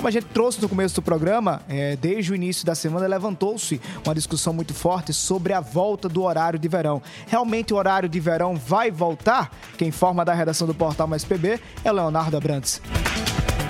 Como a gente trouxe no começo do programa, é, desde o início da semana levantou-se uma discussão muito forte sobre a volta do horário de verão. Realmente o horário de verão vai voltar? Quem informa da redação do portal Mais PB é Leonardo Abrantes.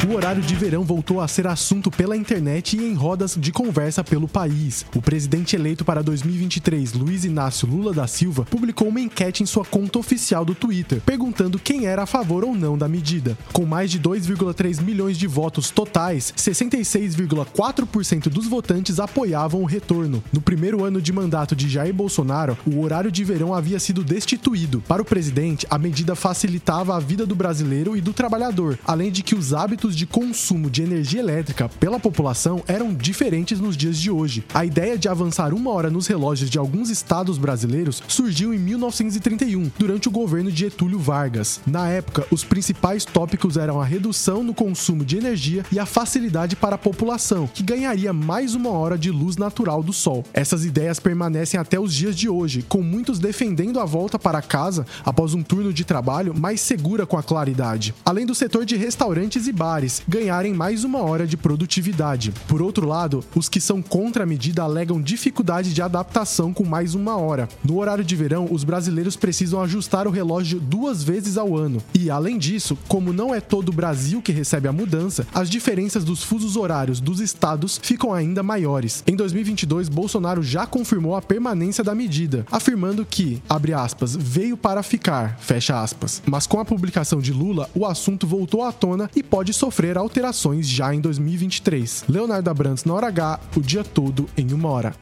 O horário de verão voltou a ser assunto pela internet e em rodas de conversa pelo país. O presidente eleito para 2023, Luiz Inácio Lula da Silva, publicou uma enquete em sua conta oficial do Twitter, perguntando quem era a favor ou não da medida. Com mais de 2,3 milhões de votos totais, 66,4% dos votantes apoiavam o retorno. No primeiro ano de mandato de Jair Bolsonaro, o horário de verão havia sido destituído. Para o presidente, a medida facilitava a vida do brasileiro e do trabalhador, além de que os hábitos hábitos de consumo de energia elétrica pela população eram diferentes nos dias de hoje. A ideia de avançar uma hora nos relógios de alguns estados brasileiros surgiu em 1931, durante o governo de Getúlio Vargas. Na época, os principais tópicos eram a redução no consumo de energia e a facilidade para a população, que ganharia mais uma hora de luz natural do sol. Essas ideias permanecem até os dias de hoje, com muitos defendendo a volta para casa após um turno de trabalho mais segura com a claridade. Além do setor de restaurantes e bares, ganharem mais uma hora de produtividade. Por outro lado, os que são contra a medida alegam dificuldade de adaptação com mais uma hora. No horário de verão, os brasileiros precisam ajustar o relógio duas vezes ao ano. E, além disso, como não é todo o Brasil que recebe a mudança, as diferenças dos fusos horários dos estados ficam ainda maiores. Em 2022, Bolsonaro já confirmou a permanência da medida, afirmando que, abre aspas, veio para ficar, fecha aspas. Mas com a publicação de Lula, o assunto voltou à tona e pode sofrer alterações já em 2023. Leonardo Abrantes na hora H, o dia todo em uma hora.